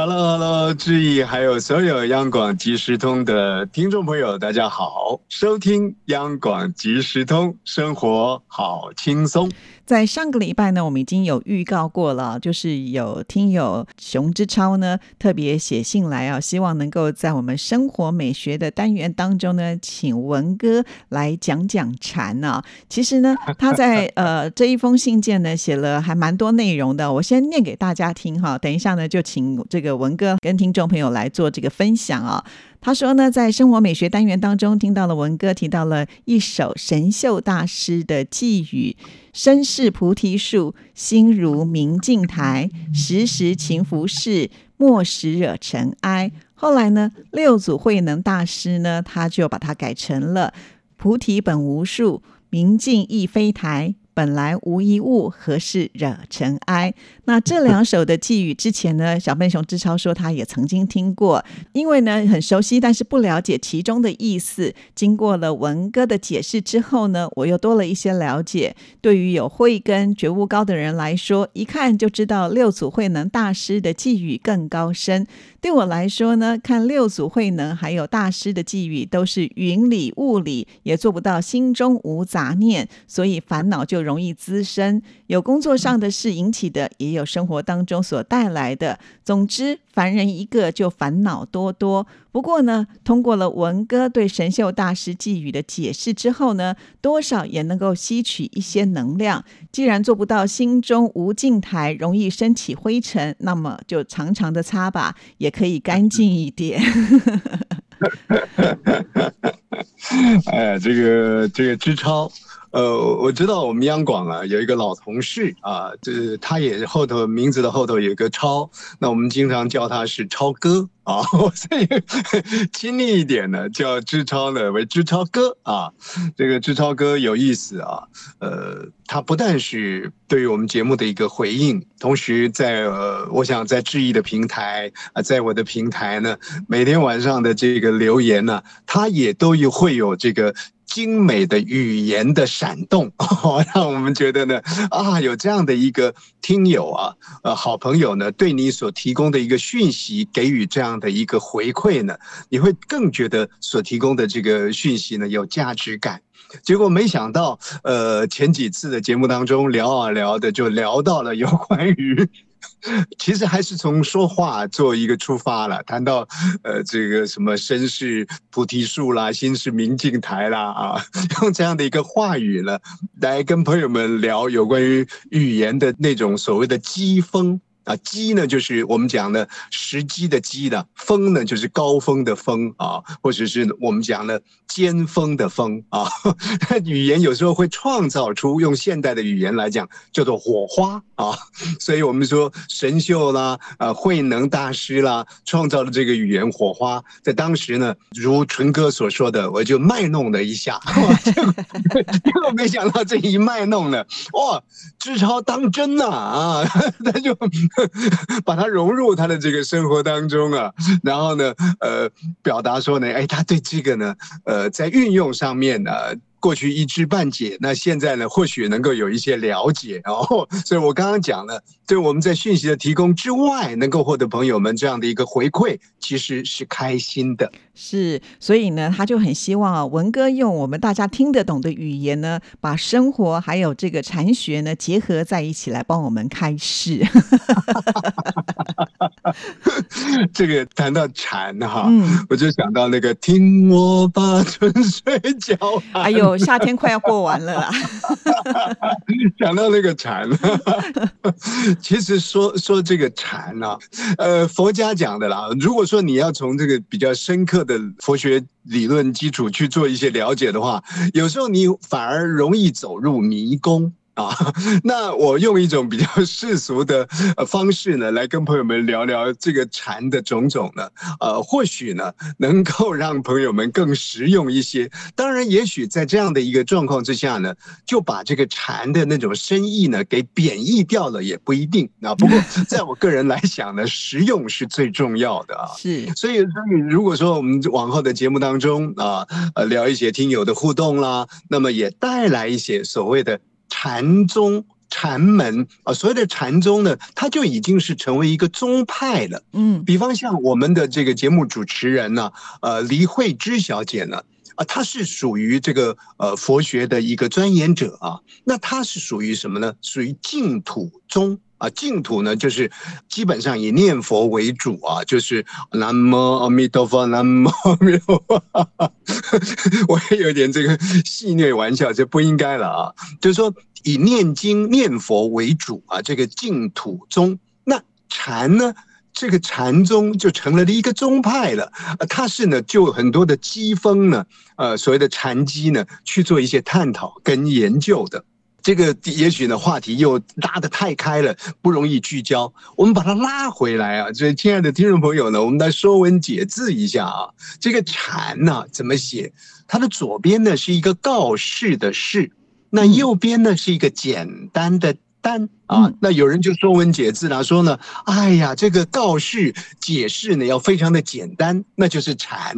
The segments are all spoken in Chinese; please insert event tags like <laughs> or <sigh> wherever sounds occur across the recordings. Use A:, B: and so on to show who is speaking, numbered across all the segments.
A: Hello，Hello，志毅，还有所有央广即时通的听众朋友，大家好，收听央广即时通，生活好轻松。
B: 在上个礼拜呢，我们已经有预告过了，就是有听友熊之超呢特别写信来啊，希望能够在我们生活美学的单元当中呢，请文哥来讲讲禅啊。其实呢，他在 <laughs> 呃这一封信件呢写了还蛮多内容的，我先念给大家听哈。等一下呢，就请这个文哥跟听众朋友来做这个分享啊。他说呢，在生活美学单元当中听到了文哥提到了一首神秀大师的寄语。身是菩提树，心如明镜台，时时勤拂拭，莫使惹尘埃。后来呢，六祖慧能大师呢，他就把它改成了菩提本无树，明镜亦非台。本来无一物，何事惹尘埃？那这两首的寄语之前呢，小笨熊志超说他也曾经听过，因为呢很熟悉，但是不了解其中的意思。经过了文哥的解释之后呢，我又多了一些了解。对于有慧根、觉悟高的人来说，一看就知道六祖慧能大师的寄语更高深。对我来说呢，看六祖慧能还有大师的寄语，都是云里雾里，也做不到心中无杂念，所以烦恼就容易滋生。有工作上的事引起的，也有生活当中所带来的。总之，凡人一个就烦恼多多。不过呢，通过了文哥对神秀大师寄语的解释之后呢，多少也能够吸取一些能量。既然做不到心中无镜台，容易升起灰尘，那么就常常的擦吧，也可以干净一点。<laughs>
A: 哎，这个这个支超。呃，我知道我们央广啊有一个老同事啊，就是他也后头名字的后头有一个超，那我们经常叫他是超哥啊，<laughs> 所以亲昵一点呢叫志超呢为志超哥啊。这个志超哥有意思啊，呃，他不但是对于我们节目的一个回应，同时在呃，我想在志毅的平台啊，在我的平台呢，每天晚上的这个留言呢，他也都有会有这个。精美的语言的闪动，<laughs> 让我们觉得呢啊，有这样的一个听友啊，呃，好朋友呢，对你所提供的一个讯息给予这样的一个回馈呢，你会更觉得所提供的这个讯息呢有价值感。结果没想到，呃，前几次的节目当中聊啊聊的，就聊到了有关于。<laughs> 其实还是从说话做一个出发了，谈到呃这个什么身是菩提树啦，心是明镜台啦啊，<laughs> 用这样的一个话语呢，来跟朋友们聊有关于语言的那种所谓的机锋。啊，机呢就是我们讲的时机的机的，峰呢就是高峰的峰啊，或者是我们讲的尖峰的峰啊。<laughs> 语言有时候会创造出用现代的语言来讲叫做火花啊，<laughs> 所以我们说神秀啦，啊慧能大师啦，创造了这个语言火花，在当时呢，如纯哥所说的，我就卖弄了一下，<laughs> 结果没想到这一卖弄呢，哇，志超当真呐啊，他就。把它融入他的这个生活当中啊，然后呢，呃，表达说呢，哎，他对这个呢，呃，在运用上面呢。过去一知半解，那现在呢，或许能够有一些了解。然后，所以我刚刚讲了，对我们在讯息的提供之外，能够获得朋友们这样的一个回馈，其实是开心的。
B: 是，所以呢，他就很希望啊，文哥用我们大家听得懂的语言呢，把生活还有这个禅学呢结合在一起，来帮我们开示。<laughs>
A: 这个谈到禅哈，我就想到那个听我把春水浇。
B: 哎呦。夏天快要过完了啦，<laughs>
A: 讲到那个禅，其实说说这个禅呢，呃，佛家讲的啦。如果说你要从这个比较深刻的佛学理论基础去做一些了解的话，有时候你反而容易走入迷宫。啊，<laughs> 那我用一种比较世俗的呃方式呢，来跟朋友们聊聊这个禅的种种呢，呃，或许呢能够让朋友们更实用一些。当然，也许在这样的一个状况之下呢，就把这个禅的那种深意呢给贬义掉了，也不一定啊。<laughs> 不过，在我个人来讲呢，实用是最重要的啊。
B: 是，
A: 所以，所以如果说我们往后的节目当中啊，呃，聊一些听友的互动啦，那么也带来一些所谓的。禅宗、禅门啊，所谓的禅宗呢，它就已经是成为一个宗派了。嗯，比方像我们的这个节目主持人呢，呃，黎慧芝小姐呢，啊，她是属于这个呃佛学的一个钻研者啊。那她是属于什么呢？属于净土宗。啊，净土呢，就是基本上以念佛为主啊，就是南无阿弥陀佛，南无阿弥陀佛。<laughs> 我也有点这个戏谑玩笑，这不应该了啊。就是说以念经念佛为主啊，这个净土宗。那禅呢，这个禅宗就成了一个宗派了。它是呢，就很多的机锋呢，呃，所谓的禅机呢，去做一些探讨跟研究的。这个也许呢，话题又拉得太开了，不容易聚焦。我们把它拉回来啊，所以亲爱的听众朋友呢，我们来说文解字一下啊。这个禅呢，怎么写？它的左边呢是一个告示的示，那右边呢是一个简单的。单啊，那有人就说文解字啦，说呢，哎呀，这个告示解释呢要非常的简单，那就是禅。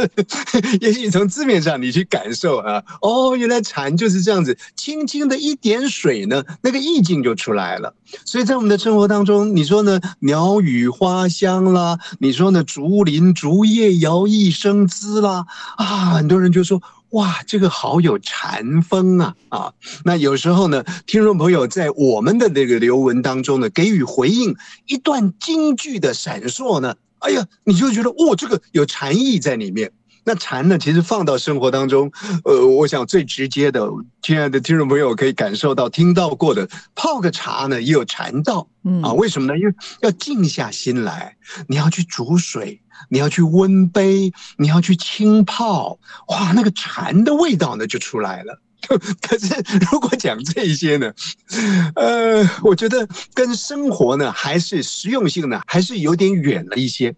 A: <laughs> 也许从字面上你去感受啊，哦，原来禅就是这样子，轻轻的一点水呢，那个意境就出来了。所以在我们的生活当中，你说呢，鸟语花香啦，你说呢，竹林竹叶摇曳生姿啦，啊，很多人就说。哇，这个好有禅风啊！啊，那有时候呢，听众朋友在我们的那个留文当中呢，给予回应一段京剧的闪烁呢，哎呀，你就觉得哦，这个有禅意在里面。那禅呢，其实放到生活当中，呃，我想最直接的，亲爱的听众朋友可以感受到、听到过的，泡个茶呢也有禅道，嗯啊，为什么呢？因为要静下心来，你要去煮水，你要去温杯，你要去清泡，哇，那个禅的味道呢就出来了。<laughs> 可是如果讲这些呢，呃，我觉得跟生活呢还是实用性呢还是有点远了一些。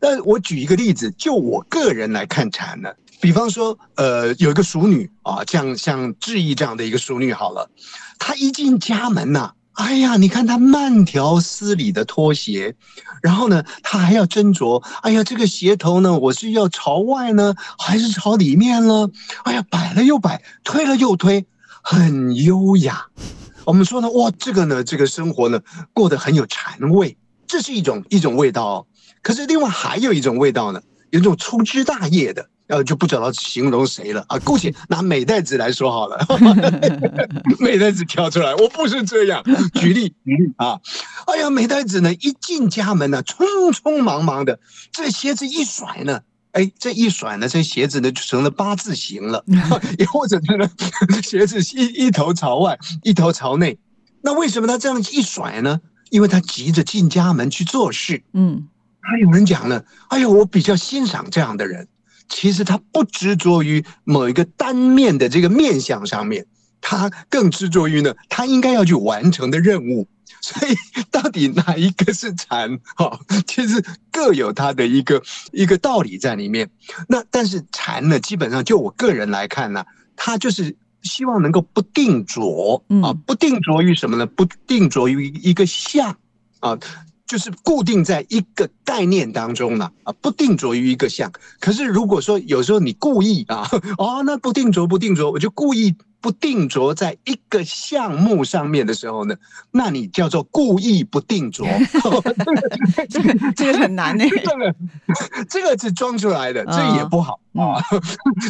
A: 那我举一个例子，就我个人来看禅呢，比方说，呃，有一个淑女啊，像像志毅这样的一个淑女，好了，她一进家门呐，哎呀，你看他慢条斯理的脱鞋，然后呢，他还要斟酌，哎呀，这个鞋头呢，我是要朝外呢，还是朝里面呢？哎呀，摆了又摆，推了又推，很优雅。我们说呢，哇，这个呢，这个生活呢，过得很有禅味，这是一种一种味道。哦可是另外还有一种味道呢，有一种粗枝大叶的，呃，就不知道形容谁了啊。姑且拿美代子来说好了，<laughs> 美代子跳出来，我不是这样举例举例啊。哎呀，美代子呢一进家门呢，匆匆忙忙的，这鞋子一甩呢，哎，这一甩呢，这鞋子呢就成了八字形了，<laughs> 也或者是呢，鞋子一一头朝外，一头朝内。那为什么他这样一甩呢？因为他急着进家门去做事，嗯。还有人讲呢，哎呀，我比较欣赏这样的人。其实他不执着于某一个单面的这个面相上面，他更执着于呢，他应该要去完成的任务。<laughs> 所以，到底哪一个是禅？<laughs> 哈，其实各有他的一个一个道理在里面。那但是禅呢，基本上就我个人来看呢，他就是希望能够不定着啊，不定着于什么呢？不定着于一个相啊。就是固定在一个概念当中了啊，不定着于一个项。可是如果说有时候你故意啊，<laughs> 哦，那不定着不定着，我就故意不定着在一个项目上面的时候呢，那你叫做故意不定着。<laughs>
B: 这个这个很难呢，<laughs>
A: 这个这个是装出来的，这也不好啊。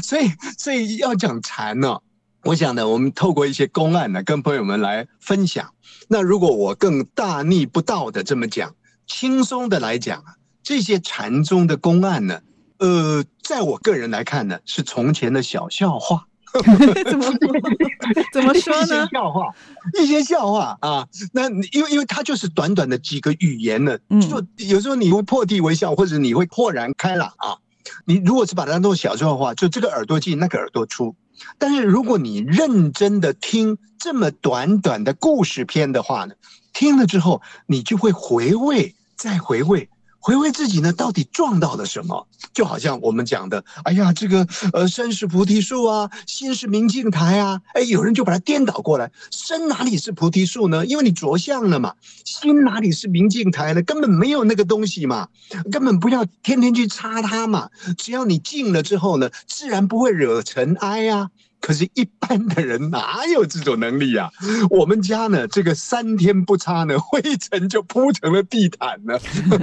A: 所以所以要讲禅呢。我想呢，我们透过一些公案呢，跟朋友们来分享。那如果我更大逆不道的这么讲，轻松的来讲啊，这些禅宗的公案呢，呃，在我个人来看呢，是从前的小笑话。
B: 怎 <laughs> 么怎么说呢？<laughs>
A: 一些笑话，一些笑话啊。那因为因为它就是短短的几个语言呢，就有时候你会破涕为笑，或者你会豁然开朗啊。你如果是把它当做小说的话，就这个耳朵进，那个耳朵出。但是如果你认真的听这么短短的故事片的话呢，听了之后你就会回味，再回味。回味自己呢，到底撞到了什么？就好像我们讲的，哎呀，这个呃，身是菩提树啊，心是明镜台啊，哎，有人就把它颠倒过来，身哪里是菩提树呢？因为你着相了嘛，心哪里是明镜台呢？根本没有那个东西嘛，根本不要天天去擦它嘛，只要你静了之后呢，自然不会惹尘埃呀。可是，一般的人哪有这种能力啊？<laughs> 我们家呢，这个三天不擦呢，灰尘就铺成了地毯了。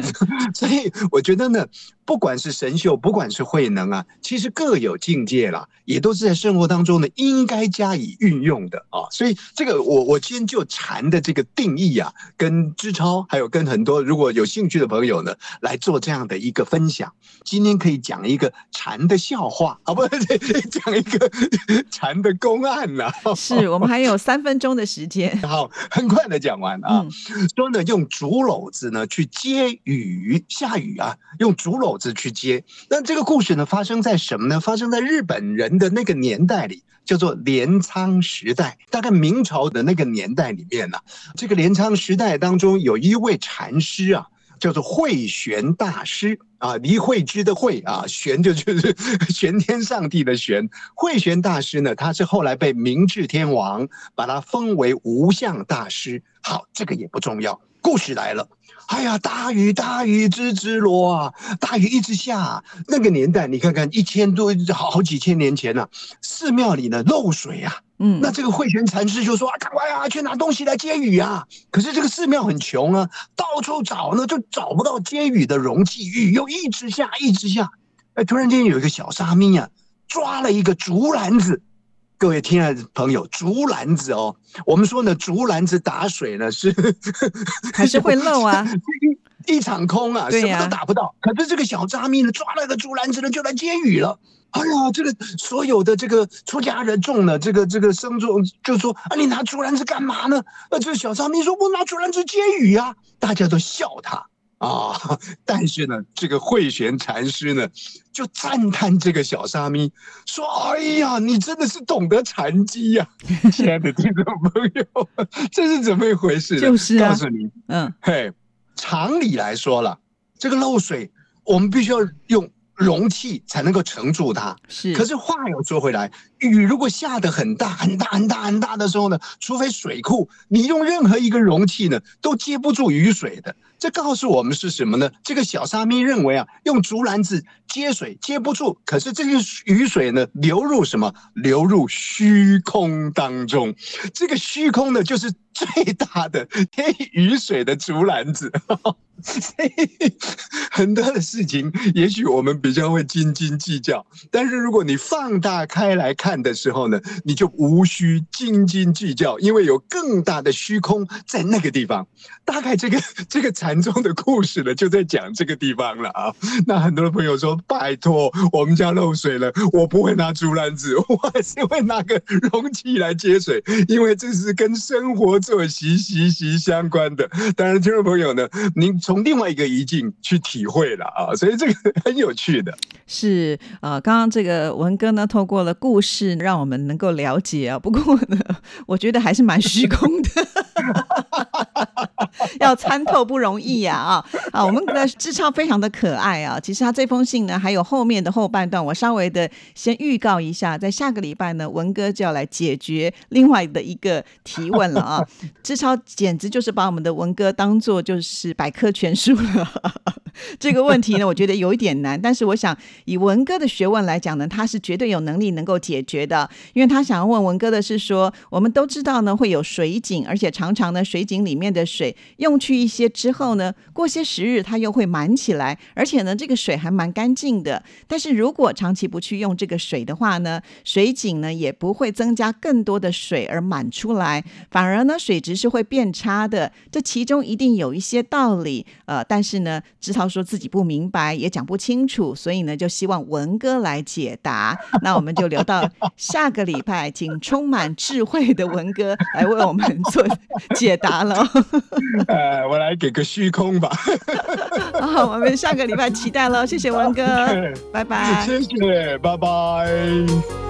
A: <laughs> 所以，我觉得呢。不管是神秀，不管是慧能啊，其实各有境界啦，也都是在生活当中呢应该加以运用的啊。所以这个我我今天就禅的这个定义啊，跟知超还有跟很多如果有兴趣的朋友呢来做这样的一个分享。今天可以讲一个禅的笑话啊，不讲一个 <laughs> 禅的公案啊。
B: 是我们还有三分钟的时间，<laughs>
A: 好，很快的讲完啊。说呢，用竹篓子呢去接雨，下雨啊，用竹篓。子去接，那这个故事呢，发生在什么呢？发生在日本人的那个年代里，叫做镰仓时代，大概明朝的那个年代里面呢。这个镰仓时代当中，有一位禅师啊，叫做慧玄大师啊，离慧之的慧啊，玄就就是 <laughs> 玄天上帝的玄。慧玄大师呢，他是后来被明治天皇把他封为无相大师。好，这个也不重要，故事来了。哎呀，大雨大雨吱吱落啊，大雨一直下。那个年代，你看看一千多好好几千年前呢，寺庙里呢漏水啊。嗯，那这个慧泉禅师就说啊，赶快啊，去拿东西来接雨啊。可是这个寺庙很穷啊，到处找呢，就找不到接雨的容器，雨又一直下，一直下。哎，突然间有一个小沙弥啊，抓了一个竹篮子。各位亲爱的朋友，竹篮子哦，我们说呢，竹篮子打水呢是 <laughs>
B: 还是会漏啊，
A: 一 <laughs> 一场空啊，什么都打不到。可是这个小渣咪呢，抓了个竹篮子呢，就来接雨了。哎呀，这个所有的这个出家人众呢，这个这个僧众就说啊，你拿竹篮子干嘛呢？呃，这个小渣咪说，我拿竹篮子接雨啊，大家都笑他。啊！但是呢，这个慧玄禅师呢，就赞叹这个小沙弥，说：“哎呀，你真的是懂得禅机呀，亲爱的听众朋友，这是怎么一回事？
B: 就是
A: 告诉你，嗯，嘿，常理来说了，这个漏水，我们必须要用。”容器才能够盛住它，
B: 是。
A: 可是话又说回来，雨如果下的很大很大很大很大的时候呢，除非水库，你用任何一个容器呢，都接不住雨水的。这告诉我们是什么呢？这个小沙弥认为啊，用竹篮子接水接不住，可是这个雨水呢，流入什么？流入虚空当中。这个虚空呢，就是最大的 <laughs> 接雨水的竹篮子。<laughs> 很多的事情，也许我们比较会斤斤计较，但是如果你放大开来看看的时候呢，你就无需斤斤计较，因为有更大的虚空在那个地方。大概这个 <laughs> 这个禅宗的故事呢，就在讲这个地方了啊。那很多的朋友说：“拜托，我们家漏水了，我不会拿竹篮子，<laughs> 我还是会拿个容器来接水，因为这是跟生活作息息息相关的。”当然，听众朋友呢，您。从另外一个意境去体会了啊，所以这个很有趣的。
B: 是呃，刚刚这个文哥呢，透过了故事，是让我们能够了解啊。不过呢，我觉得还是蛮虚空的，<laughs> <laughs> 要参透不容易呀啊啊！我们的志超非常的可爱啊。其实他这封信呢，还有后面的后半段，我稍微的先预告一下，在下个礼拜呢，文哥就要来解决另外的一个提问了啊。<laughs> 志超简直就是把我们的文哥当做就是百科。全书了，<laughs> 这个问题呢，我觉得有一点难。但是我想以文哥的学问来讲呢，他是绝对有能力能够解决的。因为他想要问文哥的是说，我们都知道呢会有水井，而且常常呢水井里面的水用去一些之后呢，过些时日它又会满起来，而且呢这个水还蛮干净的。但是如果长期不去用这个水的话呢，水井呢也不会增加更多的水而满出来，反而呢水质是会变差的。这其中一定有一些道理。呃，但是呢，志涛说自己不明白，也讲不清楚，所以呢，就希望文哥来解答。<laughs> 那我们就留到下个礼拜，请充满智慧的文哥来为我们做解答了。<laughs>
A: 呃，我来给个虚空吧。
B: 好，<laughs> 我们下个礼拜期待喽，谢谢文哥，<laughs> 拜拜。
A: 谢谢，拜拜。